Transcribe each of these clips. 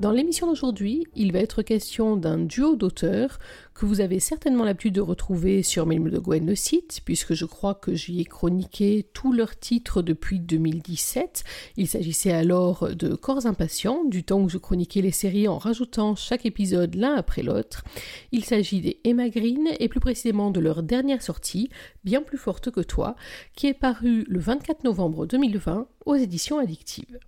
Dans l'émission d'aujourd'hui, il va être question d'un duo d'auteurs que vous avez certainement l'habitude de retrouver sur Mail de Gwen le site, puisque je crois que j'y ai chroniqué tous leurs titres depuis 2017. Il s'agissait alors de Corps impatients, du temps où je chroniquais les séries en rajoutant chaque épisode l'un après l'autre. Il s'agit des Emma Green et plus précisément de leur dernière sortie, Bien plus forte que toi, qui est parue le 24 novembre 2020 aux éditions addictives.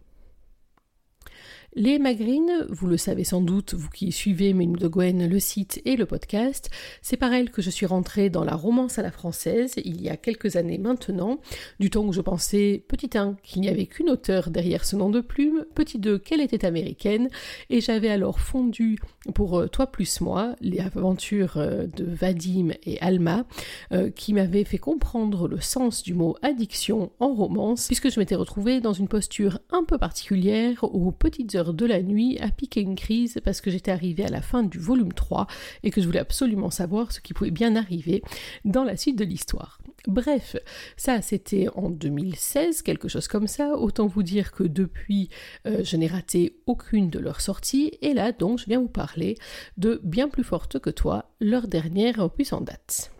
Les Magrines, vous le savez sans doute, vous qui suivez Ménou de Gwen, le site et le podcast, c'est par elles que je suis rentrée dans la romance à la française il y a quelques années maintenant, du temps où je pensais, petit 1, qu'il n'y avait qu'une auteure derrière ce nom de plume, petit 2, qu'elle était américaine, et j'avais alors fondu pour euh, Toi plus moi, les aventures euh, de Vadim et Alma, euh, qui m'avaient fait comprendre le sens du mot addiction en romance, puisque je m'étais retrouvée dans une posture un peu particulière aux petites heures de la nuit à piquer une crise parce que j'étais arrivée à la fin du volume 3 et que je voulais absolument savoir ce qui pouvait bien arriver dans la suite de l'histoire. Bref, ça c'était en 2016, quelque chose comme ça. Autant vous dire que depuis, euh, je n'ai raté aucune de leurs sorties. Et là donc, je viens vous parler de Bien plus forte que toi, leur dernière opus en date.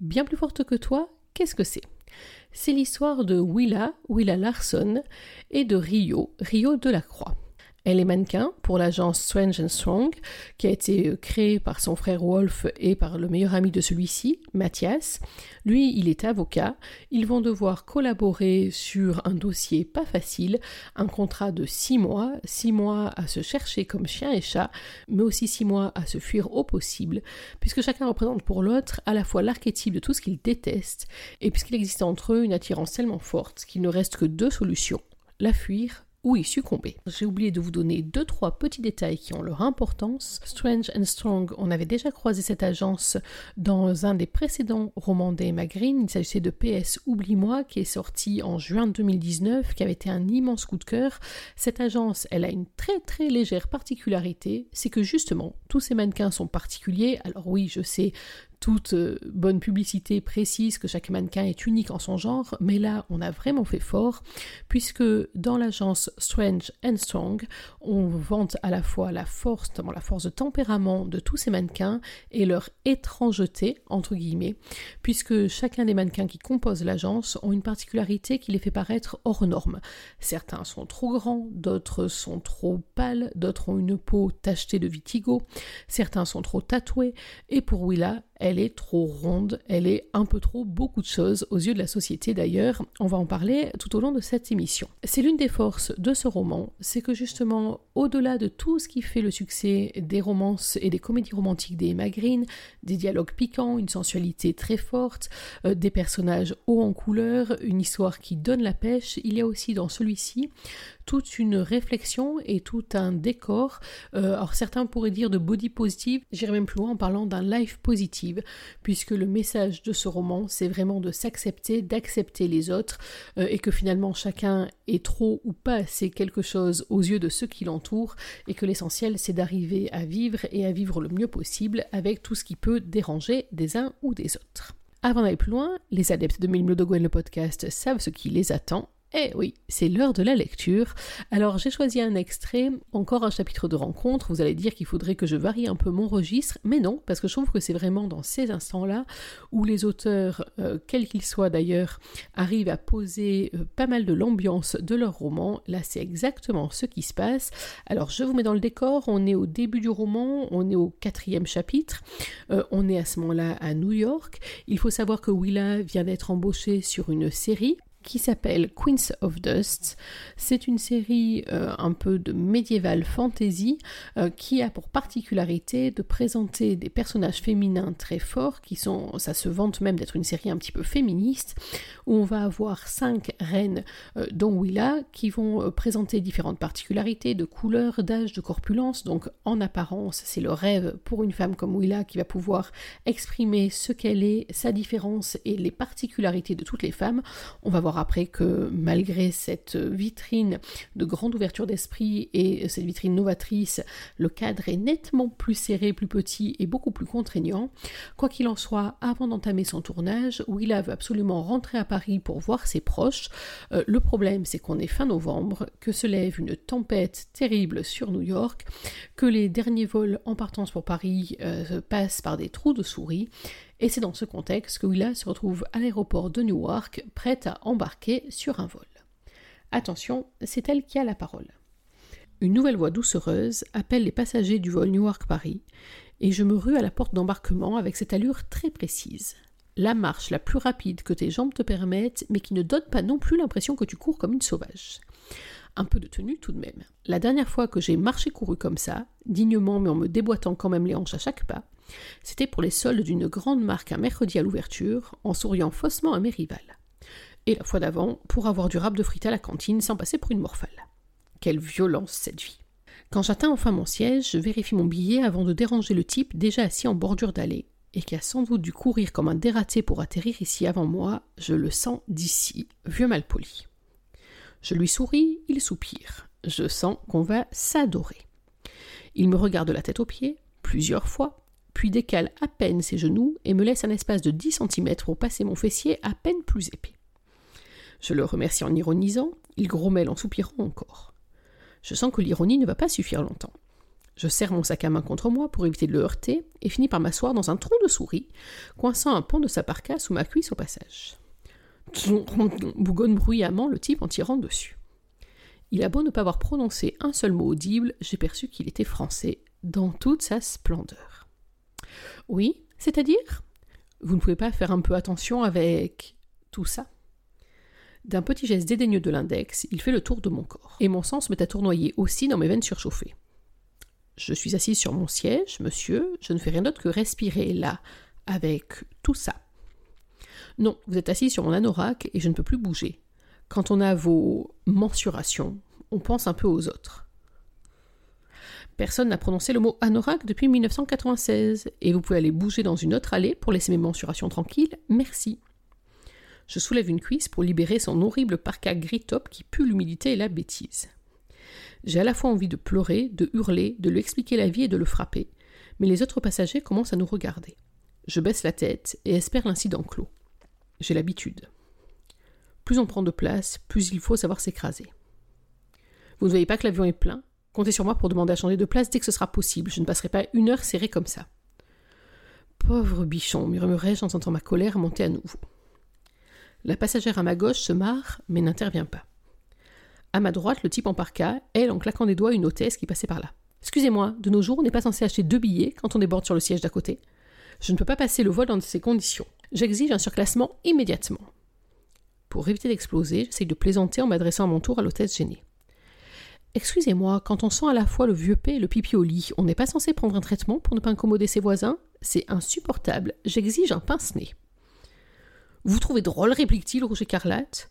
Bien plus forte que toi, qu'est-ce que c'est? C'est l'histoire de Willa, Willa Larson, et de Rio, Rio de la Croix. Elle est mannequin pour l'agence Strange and Strong, qui a été euh, créée par son frère Wolf et par le meilleur ami de celui-ci, Mathias. Lui, il est avocat. Ils vont devoir collaborer sur un dossier pas facile, un contrat de six mois, six mois à se chercher comme chien et chat, mais aussi six mois à se fuir au possible, puisque chacun représente pour l'autre à la fois l'archétype de tout ce qu'il déteste, et puisqu'il existe entre eux une attirance tellement forte qu'il ne reste que deux solutions, la fuir ou y succomber. J'ai oublié de vous donner deux trois petits détails qui ont leur importance. Strange and Strong, on avait déjà croisé cette agence dans un des précédents romans d'Emma Green. Il s'agissait de PS Oublie-moi qui est sorti en juin 2019, qui avait été un immense coup de cœur. Cette agence, elle a une très très légère particularité, c'est que justement tous ces mannequins sont particuliers. Alors oui, je sais, toute euh, bonne publicité précise que chaque mannequin est unique en son genre, mais là on a vraiment fait fort, puisque dans l'agence Strange and Strong, on vante à la fois la force, la force de tempérament de tous ces mannequins et leur étrangeté, entre guillemets, puisque chacun des mannequins qui composent l'agence ont une particularité qui les fait paraître hors norme. Certains sont trop grands, d'autres sont trop pâles, d'autres ont une peau tachetée de vitigo, certains sont trop tatoués, et pour Willa, elle est trop ronde, elle est un peu trop beaucoup de choses aux yeux de la société d'ailleurs. On va en parler tout au long de cette émission. C'est l'une des forces de ce roman, c'est que justement, au-delà de tout ce qui fait le succès des romances et des comédies romantiques des Green, des dialogues piquants, une sensualité très forte, euh, des personnages hauts en couleur, une histoire qui donne la pêche, il y a aussi dans celui-ci toute une réflexion et tout un décor. Euh, alors certains pourraient dire de body positive, j'irai même plus loin en parlant d'un life positive, puisque le message de ce roman, c'est vraiment de s'accepter, d'accepter les autres, euh, et que finalement chacun est trop ou pas assez quelque chose aux yeux de ceux qui l'entourent, et que l'essentiel c'est d'arriver à vivre et à vivre le mieux possible avec tout ce qui peut déranger des uns ou des autres. Avant d'aller plus loin, les adeptes de Mille le podcast savent ce qui les attend, eh oui, c'est l'heure de la lecture. Alors j'ai choisi un extrait, encore un chapitre de rencontre. Vous allez dire qu'il faudrait que je varie un peu mon registre, mais non, parce que je trouve que c'est vraiment dans ces instants-là où les auteurs, euh, quels qu'ils soient d'ailleurs, arrivent à poser euh, pas mal de l'ambiance de leur roman. Là, c'est exactement ce qui se passe. Alors je vous mets dans le décor, on est au début du roman, on est au quatrième chapitre, euh, on est à ce moment-là à New York. Il faut savoir que Willa vient d'être embauchée sur une série qui s'appelle Queens of Dust. C'est une série euh, un peu de médiéval fantasy euh, qui a pour particularité de présenter des personnages féminins très forts qui sont, ça se vante même d'être une série un petit peu féministe où on va avoir cinq reines euh, dont Willa qui vont présenter différentes particularités de couleur, d'âge, de corpulence. Donc en apparence, c'est le rêve pour une femme comme Willa qui va pouvoir exprimer ce qu'elle est, sa différence et les particularités de toutes les femmes. On va voir après que malgré cette vitrine de grande ouverture d'esprit et cette vitrine novatrice, le cadre est nettement plus serré, plus petit et beaucoup plus contraignant. Quoi qu'il en soit, avant d'entamer son tournage, Willa veut absolument rentrer à Paris pour voir ses proches. Euh, le problème, c'est qu'on est fin novembre, que se lève une tempête terrible sur New York, que les derniers vols en partance pour Paris euh, passent par des trous de souris et c'est dans ce contexte que Willa se retrouve à l'aéroport de Newark, prête à embarquer sur un vol. Attention, c'est elle qui a la parole. Une nouvelle voix doucereuse appelle les passagers du vol Newark-Paris, et je me rue à la porte d'embarquement avec cette allure très précise. La marche la plus rapide que tes jambes te permettent, mais qui ne donne pas non plus l'impression que tu cours comme une sauvage. Un peu de tenue tout de même. La dernière fois que j'ai marché couru comme ça, dignement mais en me déboîtant quand même les hanches à chaque pas, c'était pour les soldes d'une grande marque un mercredi à l'ouverture, en souriant faussement à mes rivales. Et la fois d'avant, pour avoir du rap de frites à la cantine sans passer pour une morphale. Quelle violence cette vie. Quand j'atteins enfin mon siège, je vérifie mon billet avant de déranger le type déjà assis en bordure d'allée, et qui a sans doute dû courir comme un dératé pour atterrir ici avant moi, je le sens d'ici, vieux malpoli. Je lui souris, il soupire. Je sens qu'on va s'adorer. Il me regarde de la tête aux pieds, plusieurs fois, puis décale à peine ses genoux et me laisse un espace de 10 cm pour passer mon fessier à peine plus épais. Je le remercie en ironisant, il grommelle en soupirant encore. Je sens que l'ironie ne va pas suffire longtemps. Je serre mon sac à main contre moi pour éviter de le heurter et finis par m'asseoir dans un tronc de souris, coinçant un pan de sa parka sous ma cuisse au passage. Bougonne bruyamment le type en tirant dessus. Il a beau ne pas avoir prononcé un seul mot audible, j'ai perçu qu'il était français, dans toute sa splendeur. Oui, c'est-à-dire? Vous ne pouvez pas faire un peu attention avec tout ça? D'un petit geste dédaigneux de l'index, il fait le tour de mon corps, et mon sang se met à tournoyer aussi dans mes veines surchauffées. Je suis assise sur mon siège, monsieur, je ne fais rien d'autre que respirer là, avec tout ça. Non, vous êtes assis sur mon anorak et je ne peux plus bouger. Quand on a vos mensurations, on pense un peu aux autres. Personne n'a prononcé le mot anorak depuis 1996, et vous pouvez aller bouger dans une autre allée pour laisser mes mensurations tranquilles, merci. Je soulève une cuisse pour libérer son horrible parka gris top qui pue l'humidité et la bêtise. J'ai à la fois envie de pleurer, de hurler, de lui expliquer la vie et de le frapper, mais les autres passagers commencent à nous regarder. Je baisse la tête et espère l'incident clos. J'ai l'habitude. Plus on prend de place, plus il faut savoir s'écraser. Vous ne voyez pas que l'avion est plein? Comptez sur moi pour demander à changer de place dès que ce sera possible. Je ne passerai pas une heure serrée comme ça. Pauvre bichon, murmurai-je en sentant ma colère monter à nouveau. La passagère à ma gauche se marre, mais n'intervient pas. À ma droite, le type en parka, elle en claquant des doigts une hôtesse qui passait par là. Excusez-moi, de nos jours, on n'est pas censé acheter deux billets quand on déborde sur le siège d'à côté. Je ne peux pas passer le vol dans ces conditions. J'exige un surclassement immédiatement. Pour éviter d'exploser, j'essaye de plaisanter en m'adressant à mon tour à l'hôtesse gênée. Excusez-moi, quand on sent à la fois le vieux paix et le pipi au lit, on n'est pas censé prendre un traitement pour ne pas incommoder ses voisins? C'est insupportable, j'exige un pince-nez. Vous trouvez drôle, réplique-t-il, rouge écarlate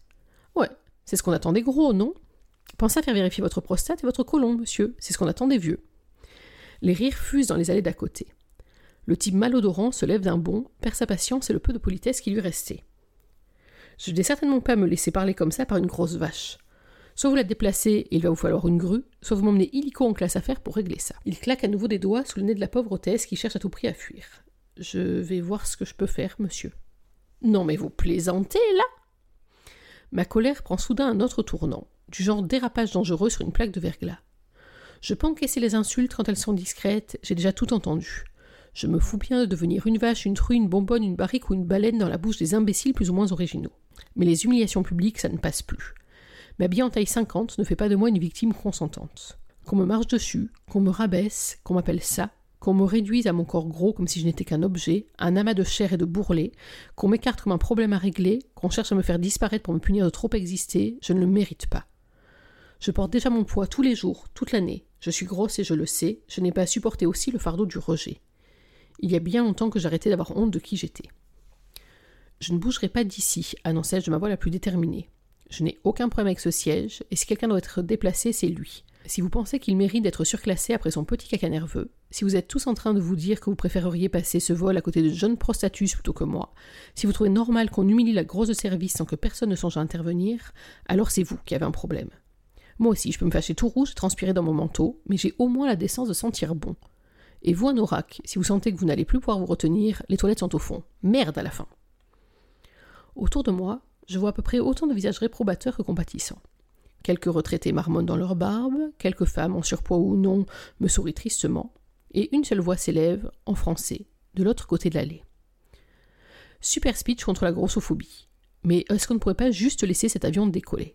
Ouais, c'est ce qu'on attend des gros, non? Pensez à faire vérifier votre prostate et votre côlon, monsieur, c'est ce qu'on attend des vieux. Les rires fusent dans les allées d'à côté. Le type malodorant se lève d'un bond, perd sa patience et le peu de politesse qui lui restait. Je ne vais certainement pas me laisser parler comme ça par une grosse vache. Soit vous la déplacez il va vous falloir une grue, soit vous m'emmenez illico en classe à faire pour régler ça. Il claque à nouveau des doigts sous le nez de la pauvre hôtesse qui cherche à tout prix à fuir. Je vais voir ce que je peux faire, monsieur. Non mais vous plaisantez, là Ma colère prend soudain un autre tournant, du genre dérapage dangereux sur une plaque de verglas. Je peux encaisser les insultes quand elles sont discrètes, j'ai déjà tout entendu. Je me fous bien de devenir une vache, une truie, une bonbonne, une barrique ou une baleine dans la bouche des imbéciles plus ou moins originaux. Mais les humiliations publiques, ça ne passe plus. M'habiller en taille 50 ne fait pas de moi une victime consentante. Qu'on me marche dessus, qu'on me rabaisse, qu'on m'appelle ça, qu'on me réduise à mon corps gros comme si je n'étais qu'un objet, un amas de chair et de bourrelets, qu'on m'écarte comme un problème à régler, qu'on cherche à me faire disparaître pour me punir de trop exister, je ne le mérite pas. Je porte déjà mon poids tous les jours, toute l'année. Je suis grosse et je le sais, je n'ai pas à supporter aussi le fardeau du rejet. Il y a bien longtemps que j'arrêtais d'avoir honte de qui j'étais. Je ne bougerai pas d'ici, annonçai-je de ma voix la plus déterminée. Je n'ai aucun problème avec ce siège, et si quelqu'un doit être déplacé, c'est lui. Si vous pensez qu'il mérite d'être surclassé après son petit caca nerveux, si vous êtes tous en train de vous dire que vous préféreriez passer ce vol à côté de John Prostatus plutôt que moi, si vous trouvez normal qu'on humilie la grosse service sans que personne ne songe à intervenir, alors c'est vous qui avez un problème. Moi aussi, je peux me fâcher tout rouge transpirer dans mon manteau, mais j'ai au moins la décence de sentir bon. Et vous, un oracle, si vous sentez que vous n'allez plus pouvoir vous retenir, les toilettes sont au fond. Merde à la fin. Autour de moi, je vois à peu près autant de visages réprobateurs que compatissants. Quelques retraités marmonnent dans leur barbe, quelques femmes en surpoids ou non me sourient tristement, et une seule voix s'élève, en français, de l'autre côté de l'allée. Super speech contre la grossophobie. Mais est-ce qu'on ne pourrait pas juste laisser cet avion décoller?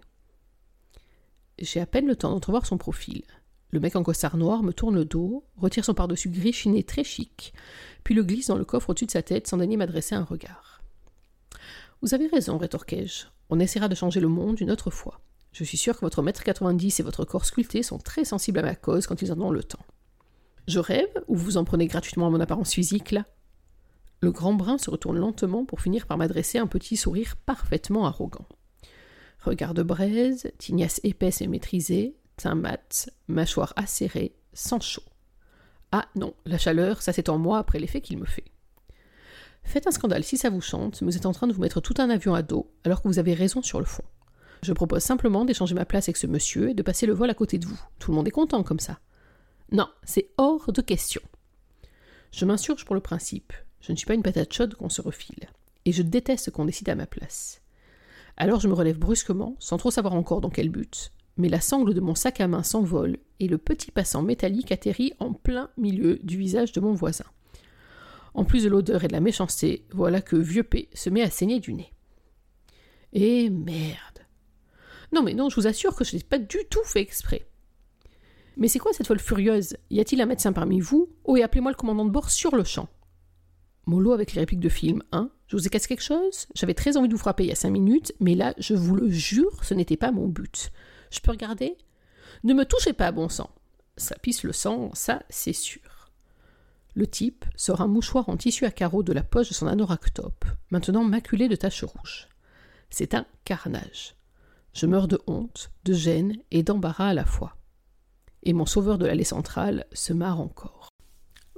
J'ai à peine le temps d'entrevoir son profil. Le mec en costard noir me tourne le dos, retire son pardessus gris chiné très chic, puis le glisse dans le coffre au-dessus de sa tête sans daigner m'adresser un regard. Vous avez raison, rétorquai-je. On essaiera de changer le monde une autre fois. Je suis sûr que votre mètre 90 et votre corps sculpté sont très sensibles à ma cause quand ils en ont le temps. Je rêve ou vous en prenez gratuitement à mon apparence physique, là? Le grand brun se retourne lentement pour finir par m'adresser un petit sourire parfaitement arrogant. Regard de braise, tignasse épaisse et maîtrisée, teint mat, mâchoire acérée, sans chaud. Ah non, la chaleur, ça c'est en moi après l'effet qu'il me fait. Faites un scandale si ça vous chante, vous êtes en train de vous mettre tout un avion à dos, alors que vous avez raison sur le fond. Je propose simplement d'échanger ma place avec ce monsieur et de passer le vol à côté de vous. Tout le monde est content comme ça. Non, c'est hors de question. Je m'insurge pour le principe. Je ne suis pas une patate chaude qu'on se refile. Et je déteste qu'on décide à ma place. Alors je me relève brusquement, sans trop savoir encore dans quel but. Mais la sangle de mon sac à main s'envole et le petit passant métallique atterrit en plein milieu du visage de mon voisin. En plus de l'odeur et de la méchanceté, voilà que vieux P se met à saigner du nez. Et merde. Non, mais non, je vous assure que je n'ai pas du tout fait exprès. Mais c'est quoi cette folle furieuse? Y a-t-il un médecin parmi vous? Oh, et appelez-moi le commandant de bord sur le champ. Mollo avec les répliques de film, hein Je vous ai cassé quelque chose? J'avais très envie de vous frapper il y a cinq minutes, mais là, je vous le jure, ce n'était pas mon but. Je peux regarder? Ne me touchez pas, bon sang Ça pisse le sang, ça, c'est sûr. Le type sort un mouchoir en tissu à carreaux de la poche de son anorak top, maintenant maculé de taches rouges. C'est un carnage. Je meurs de honte, de gêne et d'embarras à la fois. Et mon sauveur de l'allée centrale se marre encore.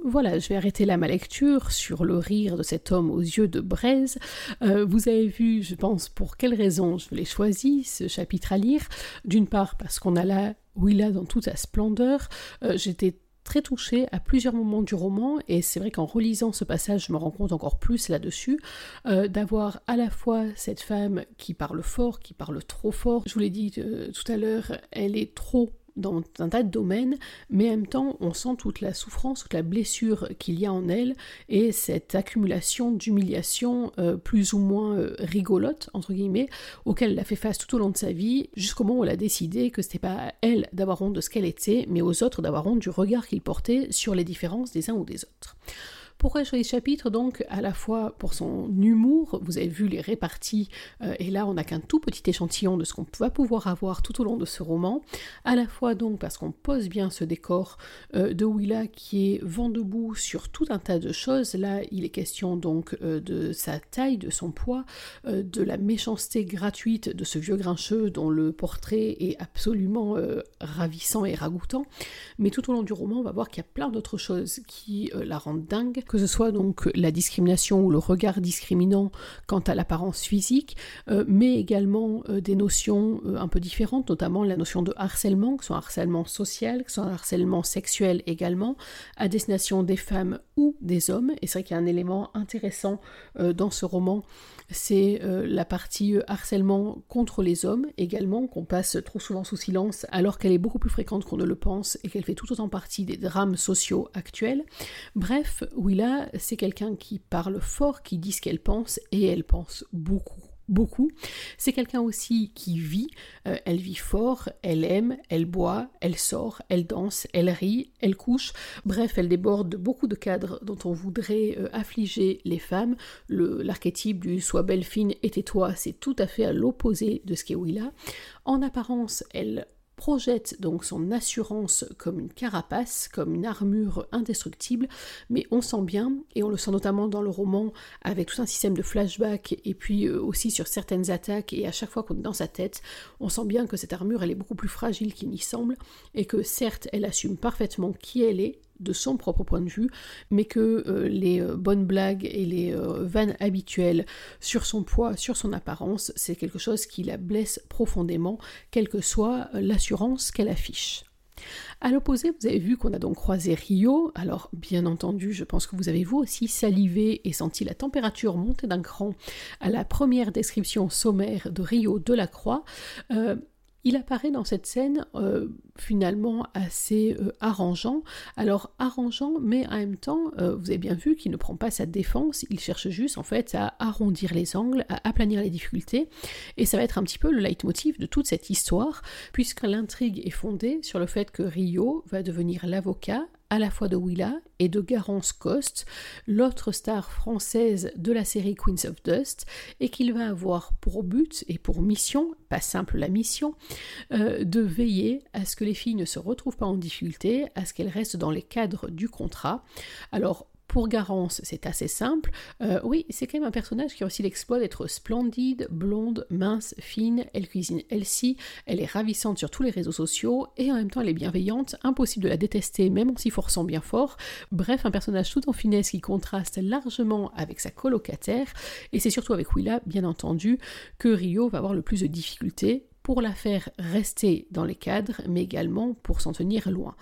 Voilà, je vais arrêter là ma lecture sur le rire de cet homme aux yeux de braise. Euh, vous avez vu, je pense, pour quelle raison je l'ai choisi, ce chapitre à lire. D'une part, parce qu'on a là Willa dans toute sa splendeur. Euh, j'étais très touchée à plusieurs moments du roman, et c'est vrai qu'en relisant ce passage, je me rends compte encore plus là-dessus, euh, d'avoir à la fois cette femme qui parle fort, qui parle trop fort. Je vous l'ai dit euh, tout à l'heure, elle est trop dans un tas de domaines, mais en même temps, on sent toute la souffrance, toute la blessure qu'il y a en elle, et cette accumulation d'humiliation euh, plus ou moins euh, rigolote, entre guillemets, auquel elle a fait face tout au long de sa vie, jusqu'au moment où elle a décidé que c'était pas à elle d'avoir honte de ce qu'elle était, mais aux autres d'avoir honte du regard qu'ils portaient sur les différences des uns ou des autres. Pourquoi je choisi ce chapitre Donc, à la fois pour son humour, vous avez vu les réparties, euh, et là on n'a qu'un tout petit échantillon de ce qu'on va pouvoir avoir tout au long de ce roman, à la fois donc parce qu'on pose bien ce décor euh, de Willa qui est vent debout sur tout un tas de choses. Là, il est question donc euh, de sa taille, de son poids, de la méchanceté gratuite de ce vieux grincheux dont le portrait est absolument ravissant et ragoûtant. Mais tout au long du roman, on va voir qu'il y a plein d'autres choses qui la rendent dingue que ce soit donc la discrimination ou le regard discriminant quant à l'apparence physique, euh, mais également euh, des notions euh, un peu différentes, notamment la notion de harcèlement, que ce soit un harcèlement social, que ce soit un harcèlement sexuel également, à destination des femmes ou des hommes. Et c'est vrai qu'il y a un élément intéressant dans ce roman c'est la partie harcèlement contre les hommes également, qu'on passe trop souvent sous silence, alors qu'elle est beaucoup plus fréquente qu'on ne le pense et qu'elle fait tout autant partie des drames sociaux actuels. Bref, C'est quelqu'un qui parle fort, qui dit ce qu'elle pense, et elle pense beaucoup beaucoup. C'est quelqu'un aussi qui vit, euh, elle vit fort, elle aime, elle boit, elle sort, elle danse, elle rit, elle couche. Bref, elle déborde beaucoup de cadres dont on voudrait euh, affliger les femmes. L'archétype du sois belle, fine et tais-toi, c'est tout à fait à l'opposé de ce qu'est Willa. En apparence, elle projette donc son assurance comme une carapace, comme une armure indestructible, mais on sent bien, et on le sent notamment dans le roman avec tout un système de flashback, et puis euh, aussi sur certaines attaques, et à chaque fois qu'on est dans sa tête, on sent bien que cette armure, elle est beaucoup plus fragile qu'il n'y semble, et que certes, elle assume parfaitement qui elle est, de son propre point de vue, mais que euh, les euh, bonnes blagues et les euh, vannes habituelles sur son poids, sur son apparence, c'est quelque chose qui la blesse profondément, quelle que soit l'assurance qu'elle affiche. À l'opposé, vous avez vu qu'on a donc croisé Rio. Alors, bien entendu, je pense que vous avez vous aussi salivé et senti la température monter d'un cran à la première description sommaire de Rio de la Croix. Il apparaît dans cette scène euh, finalement assez euh, arrangeant. Alors arrangeant, mais en même temps, euh, vous avez bien vu qu'il ne prend pas sa défense, il cherche juste en fait à arrondir les angles, à aplanir les difficultés, et ça va être un petit peu le leitmotiv de toute cette histoire, puisque l'intrigue est fondée sur le fait que Rio va devenir l'avocat à la fois de Willa et de Garance Coste, l'autre star française de la série Queens of Dust, et qu'il va avoir pour but et pour mission, pas simple la mission, euh, de veiller à ce que les filles ne se retrouvent pas en difficulté, à ce qu'elles restent dans les cadres du contrat. Alors pour Garance, c'est assez simple. Euh, oui, c'est quand même un personnage qui a aussi l'exploit d'être splendide, blonde, mince, fine. Elle cuisine elle-ci, elle est ravissante sur tous les réseaux sociaux et en même temps elle est bienveillante. Impossible de la détester, même en s'y forçant bien fort. Bref, un personnage tout en finesse qui contraste largement avec sa colocataire. Et c'est surtout avec Willa, bien entendu, que Rio va avoir le plus de difficultés pour la faire rester dans les cadres, mais également pour s'en tenir loin.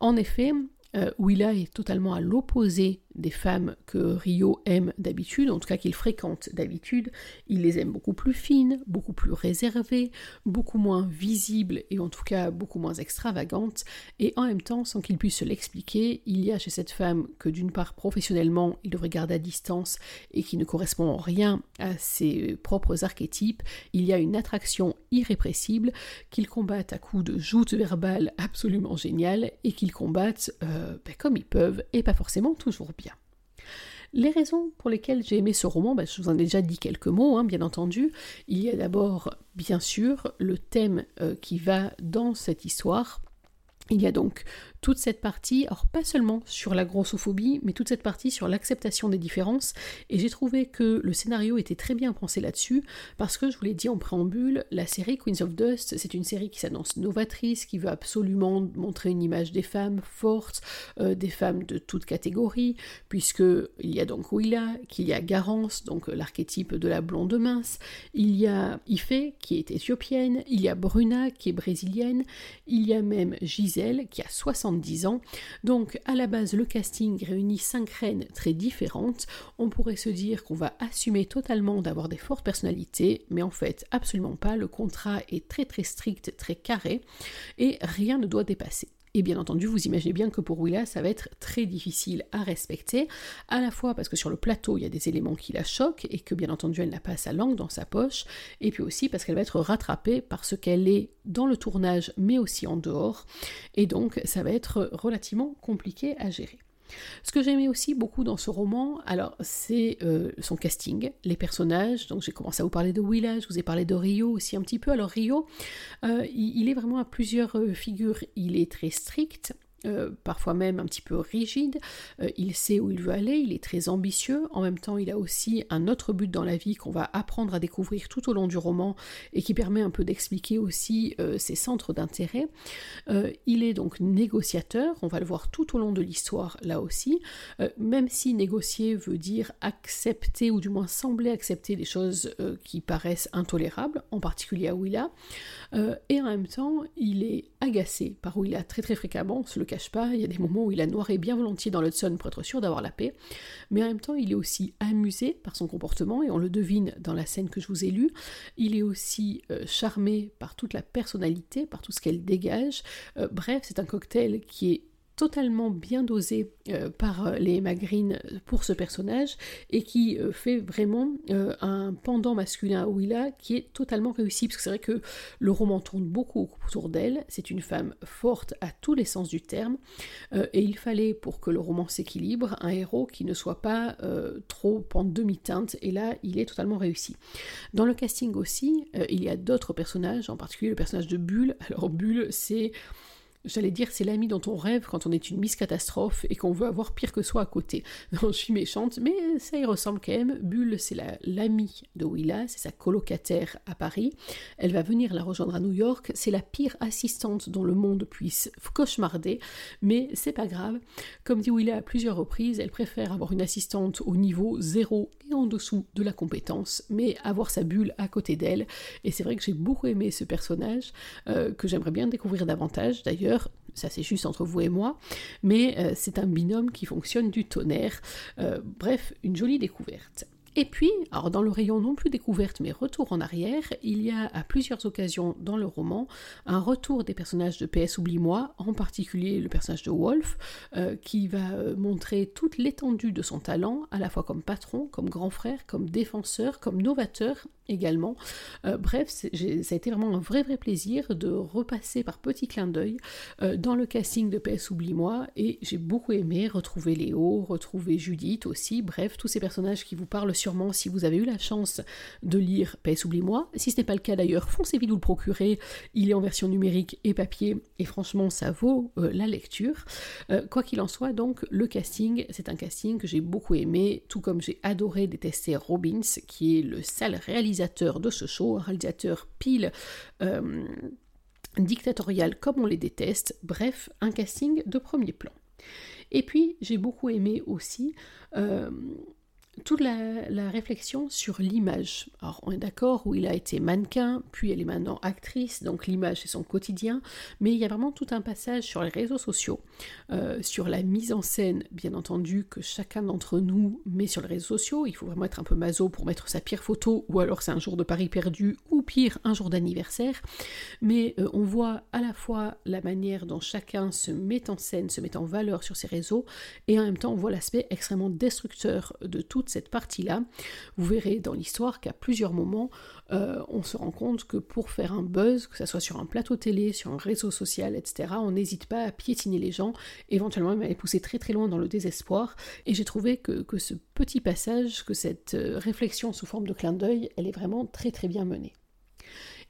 En effet, euh, Willa est totalement à l'opposé des femmes que Rio aime d'habitude, en tout cas qu'il fréquente d'habitude. Il les aime beaucoup plus fines, beaucoup plus réservées, beaucoup moins visibles et en tout cas beaucoup moins extravagantes. Et en même temps, sans qu'il puisse se l'expliquer, il y a chez cette femme que d'une part professionnellement il devrait garder à distance et qui ne correspond en rien à ses propres archétypes, il y a une attraction irrépressible qu'il combattent à coups de joutes verbales absolument géniales et qu'ils combattent euh, ben, comme ils peuvent et pas forcément toujours bien. Les raisons pour lesquelles j'ai aimé ce roman, bah, je vous en ai déjà dit quelques mots, hein, bien entendu. Il y a d'abord, bien sûr, le thème euh, qui va dans cette histoire. Il y a donc toute cette partie, alors pas seulement sur la grossophobie, mais toute cette partie sur l'acceptation des différences. Et j'ai trouvé que le scénario était très bien pensé là-dessus, parce que je vous l'ai dit en préambule, la série Queens of Dust, c'est une série qui s'annonce novatrice, qui veut absolument montrer une image des femmes fortes, euh, des femmes de toutes catégories, puisque il y a donc Willa, qu'il y a Garance, donc l'archétype de la blonde mince, il y a Ife, qui est éthiopienne, il y a Bruna, qui est brésilienne, il y a même Gisèle, qui a 60 10 ans. Donc à la base, le casting réunit cinq reines très différentes. On pourrait se dire qu'on va assumer totalement d'avoir des fortes personnalités, mais en fait absolument pas. Le contrat est très très strict, très carré, et rien ne doit dépasser. Et bien entendu, vous imaginez bien que pour Willa, ça va être très difficile à respecter, à la fois parce que sur le plateau, il y a des éléments qui la choquent et que bien entendu, elle n'a pas sa langue dans sa poche, et puis aussi parce qu'elle va être rattrapée par ce qu'elle est dans le tournage, mais aussi en dehors, et donc ça va être relativement compliqué à gérer. Ce que j'aimais aussi beaucoup dans ce roman, alors c'est euh, son casting, les personnages. Donc j'ai commencé à vous parler de Willa, je vous ai parlé de Rio aussi un petit peu. Alors Rio, euh, il, est vraiment à plusieurs euh, figures. Il est très strict, euh, parfois même un petit peu rigide. Euh, il sait où il veut aller, il est très ambitieux. En même temps, il a aussi un autre but dans la vie qu'on va apprendre à découvrir tout au long du roman et qui permet un peu d'expliquer aussi euh, ses centres d'intérêt. il est donc négociateur, on va le voir tout au long de l'histoire là aussi, même si négocier veut dire accepter ou du moins sembler accepter des choses qui paraissent intolérables, en particulier à Willa. et en même temps, il est agacé par Willa très très fréquemment, le pas, il y a des moments où il a noiré bien volontiers dans l'Hudson pour être sûr d'avoir la paix, mais en même temps il est aussi amusé par son comportement, et on le devine dans la scène que je vous ai lue, il est aussi euh, charmé par toute la personnalité, par tout ce qu'elle dégage, euh, bref c'est un cocktail qui est totalement bien dosé euh, par euh, les Green pour ce personnage et qui euh, fait vraiment un pendant masculin à Willa qui est totalement réussi parce que c'est vrai que le roman tourne beaucoup autour d'elle, c'est une femme forte à tous les sens du terme et il fallait pour que le roman s'équilibre un héros qui ne soit pas trop en demi-teinte et là il est totalement réussi. Dans le casting aussi, il y a d'autres personnages, en particulier le personnage de Bulle. Alors Bulle c'est J'allais dire, c'est l'ami dont on rêve quand on est une Miss Catastrophe et qu'on veut avoir pire que soi à côté. Je suis méchante, mais ça y ressemble quand même. Bulle, c'est l'amie de Willa, c'est sa colocataire à Paris. Elle va venir la rejoindre à New York. C'est la pire assistante dont le monde puisse cauchemarder, mais c'est pas grave. Comme dit Willa à plusieurs reprises, elle préfère avoir une assistante au niveau zéro en dessous de la compétence, mais avoir sa bulle à côté d'elle. Et c'est vrai que j'ai beaucoup aimé ce personnage, euh, que j'aimerais bien découvrir davantage d'ailleurs ça c'est juste entre vous et moi, mais euh, c'est un binôme qui fonctionne du tonnerre. Euh, bref, une jolie découverte. Et puis, alors dans le rayon non plus découverte mais retour en arrière, il y a à plusieurs occasions dans le roman un retour des personnages de PS Oublie-moi, en particulier le personnage de Wolf, euh, qui va montrer toute l'étendue de son talent, à la fois comme patron, comme grand frère, comme défenseur, comme novateur également. Euh, bref, ça a été vraiment un vrai vrai plaisir de repasser par petits clins d'œil euh, dans le casting de PS Oublie-moi et j'ai beaucoup aimé retrouver Léo, retrouver Judith aussi, bref, tous ces personnages qui vous parlent sûrement si vous avez eu la chance de lire PS Oublie-moi. Si ce n'est pas le cas d'ailleurs, foncez vite vous le procurer, il est en version numérique et papier et franchement ça vaut euh, la lecture. quoi qu'il en soit donc, le casting, c'est un casting que j'ai beaucoup aimé, tout comme j'ai adoré détester Robbins qui est le sale réalisateur de ce show, un réalisateur pile euh, dictatorial comme on les déteste, bref, un casting de premier plan. Et puis j'ai beaucoup aimé aussi euh, toute la, réflexion sur l'image. Alors on est d'accord où il a été mannequin, puis elle est maintenant actrice, donc l'image c'est son quotidien, mais il y a vraiment tout un passage sur les réseaux sociaux, euh, sur la mise en scène, bien entendu, que chacun d'entre nous met sur les réseaux sociaux. Il faut vraiment être un peu maso pour mettre sa pire photo, ou alors c'est un jour de Paris perdu, ou pire, un jour d'anniversaire. Mais euh, on voit à la fois la manière dont chacun se met en scène, se met en valeur sur ses réseaux, et en même temps on voit l'aspect extrêmement destructeur de cette partie-là, vous verrez dans l'histoire qu'à plusieurs moments, euh, on se rend compte que pour faire un buzz, que ce soit sur un plateau télé, sur un réseau social, etc., on n'hésite pas à piétiner les gens, éventuellement même à les pousser très très loin dans le désespoir. Et j'ai trouvé que, que ce petit passage, que cette euh, réflexion sous forme de clin d'œil, elle est vraiment très très bien menée.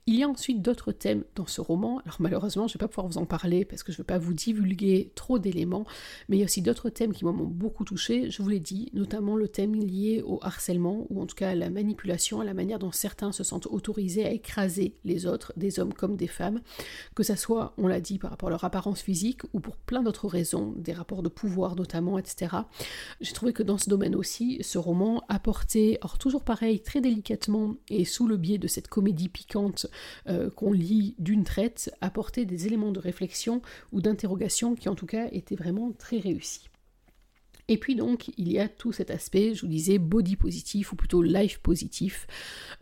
Il y a ensuite d'autres thèmes dans ce roman. Alors malheureusement, je ne vais pas pouvoir vous en parler parce que je ne veux pas vous divulguer trop d'éléments, mais il y a aussi d'autres thèmes qui m'ont beaucoup touché. Je vous l'ai dit, notamment le thème lié au harcèlement ou en tout cas à la manipulation, à la manière dont certains se sentent autorisés à écraser les autres, des hommes comme des femmes, que ça soit, on l'a dit, par rapport à leur apparence physique ou pour plein d'autres raisons, des rapports de pouvoir notamment, etc. J'ai trouvé que dans ce domaine aussi, ce roman apportait, or toujours pareil, très délicatement et sous le biais de cette comédie piquante euh, qu'on lit d'une traite apporter des éléments de réflexion ou d'interrogation qui en tout cas étaient vraiment très réussis. Et puis donc, il y a tout cet aspect, je vous disais, body positif, ou plutôt life positif,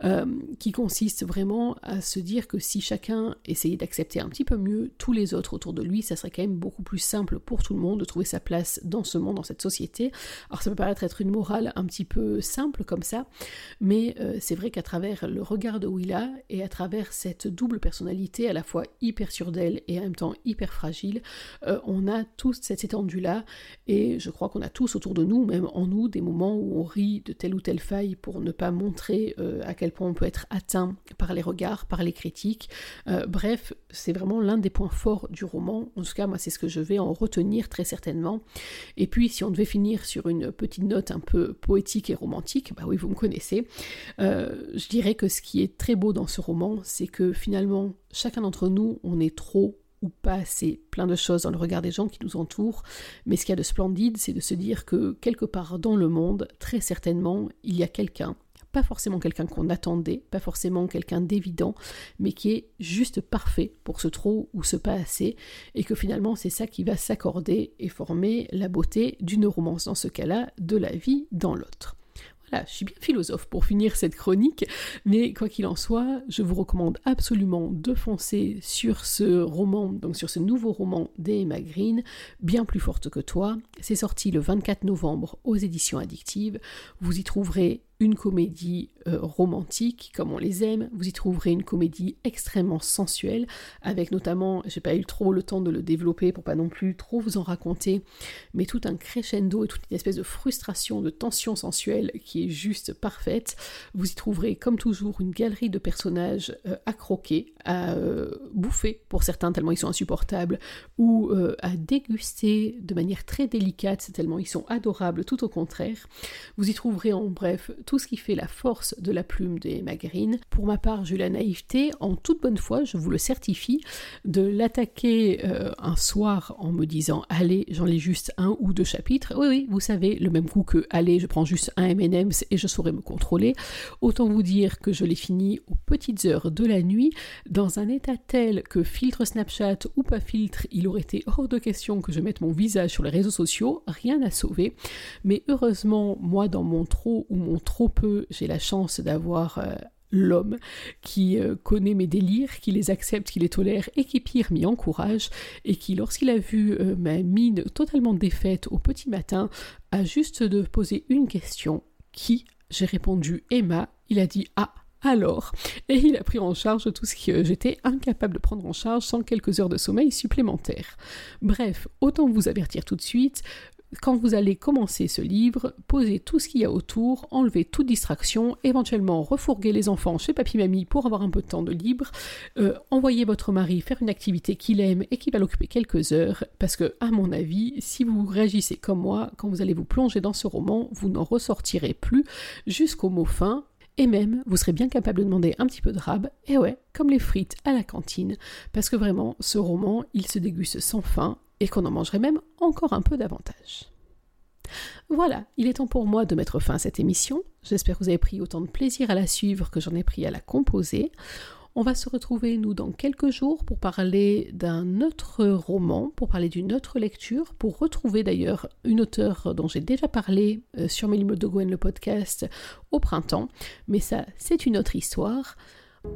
euh, qui consiste vraiment à se dire que si chacun essayait d'accepter un petit peu mieux tous les autres autour de lui, ça serait quand même beaucoup plus simple pour tout le monde de trouver sa place dans ce monde, dans cette société. Alors ça peut paraître être une morale un petit peu simple comme ça, mais euh, c'est vrai qu'à travers le regard de Willa et à travers cette double personnalité, à la fois hyper sûre d'elle et en même temps hyper fragile, euh, on a toute cette étendue-là, et je crois qu'on a tous autour de nous, même en nous, des moments où on rit de telle ou telle faille pour ne pas montrer euh, à quel point on peut être atteint par les regards, par les critiques. Euh, bref, c'est vraiment l'un des points forts du roman. En tout cas, moi, c'est ce que je vais en retenir très certainement. Et puis, si on devait finir sur une petite note un peu poétique et romantique, bah oui, vous me connaissez, euh, je dirais que ce qui est très beau dans ce roman, c'est que finalement, chacun d'entre nous, on est trop ou pas assez, plein de choses dans le regard des gens qui nous entourent, mais ce qu'il y a de splendide, c'est de se dire que quelque part dans le monde, très certainement, il y a quelqu'un, pas forcément quelqu'un qu'on attendait, pas forcément quelqu'un d'évident, mais qui est juste parfait pour ce trop ou ce pas assez, et que finalement c'est ça qui va s'accorder et former la beauté d'une romance dans ce cas-là, de la vie dans l'autre. Voilà, je suis bien philosophe pour finir cette chronique, mais quoi qu'il en soit, je vous recommande absolument de foncer sur ce roman, donc sur ce nouveau roman d'Emma Green, bien plus forte que toi. C'est sorti le 24 novembre aux éditions addictives. Vous y trouverez une comédie euh, romantique comme on les aime. Vous y trouverez une comédie extrêmement sensuelle, avec notamment, j'ai pas eu trop le temps de le développer pour pas non plus trop vous en raconter, mais tout un crescendo et toute une espèce de frustration, de tension sensuelle qui est juste parfaite. Vous y trouverez comme toujours une galerie de personnages euh, à croquer, à euh, bouffer pour certains tellement ils sont insupportables, ou à déguster de manière très délicate tellement ils sont adorables, tout au contraire. Vous y trouverez en bref tout ce qui fait la force de la plume des Green. Pour ma part, j'ai eu la naïveté, en toute bonne foi, je vous le certifie, de l'attaquer euh, un soir en me disant Allez, j'en lis juste un ou deux chapitres. Oui, oui, vous savez, le même coup que Allez, je prends juste un MM's et je saurai me contrôler. Autant vous dire que je l'ai fini aux petites heures de la nuit, dans un état tel que filtre Snapchat ou pas filtre, il aurait été hors de question que je mette mon visage sur les réseaux sociaux, rien à sauver. Mais heureusement, moi, dans mon trop ou mon trop peu, j'ai la chance d'avoir euh, l'homme qui euh, connaît mes délires, qui les accepte, qui les tolère et qui pire m'y encourage et qui lorsqu'il a vu euh, ma mine totalement défaite au petit matin a juste de poser une question qui j'ai répondu Emma, il a dit ah alors, et il a pris en charge tout ce que j'étais incapable de prendre en charge sans quelques heures de sommeil supplémentaires. Bref, autant vous avertir tout de suite, quand vous allez commencer ce livre, posez tout ce qu'il y a autour, enlevez toute distraction, éventuellement refourguez les enfants chez papy-mamie pour avoir un peu de temps de libre, euh, envoyez votre mari faire une activité qu'il aime et qui va l'occuper quelques heures, parce que, à mon avis, si vous réagissez comme moi, quand vous allez vous plonger dans ce roman, vous n'en ressortirez plus jusqu'au mot fin, et même, vous serez bien capable de demander un petit peu de rab, et ouais, comme les frites à la cantine, parce que vraiment, ce roman, il se déguste sans fin, et qu'on en mangerait même encore un peu davantage. Voilà, il est temps pour moi de mettre fin à cette émission. J'espère que vous avez pris autant de plaisir à la suivre que j'en ai pris à la composer. On va se retrouver, nous, dans quelques jours pour parler d'un autre roman, pour parler d'une autre lecture, pour retrouver d'ailleurs une auteure dont j'ai déjà parlé euh, sur Mes de Gwen, le podcast, au printemps. Mais ça, c'est une autre histoire.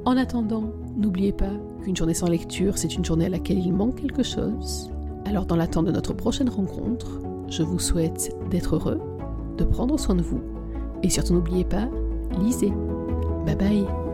En attendant, n'oubliez pas qu'une journée sans lecture, c'est une journée à laquelle il manque quelque chose alors dans l'attente de notre prochaine rencontre, je vous souhaite d'être heureux, de prendre soin de vous et surtout n'oubliez pas, lisez. Bye bye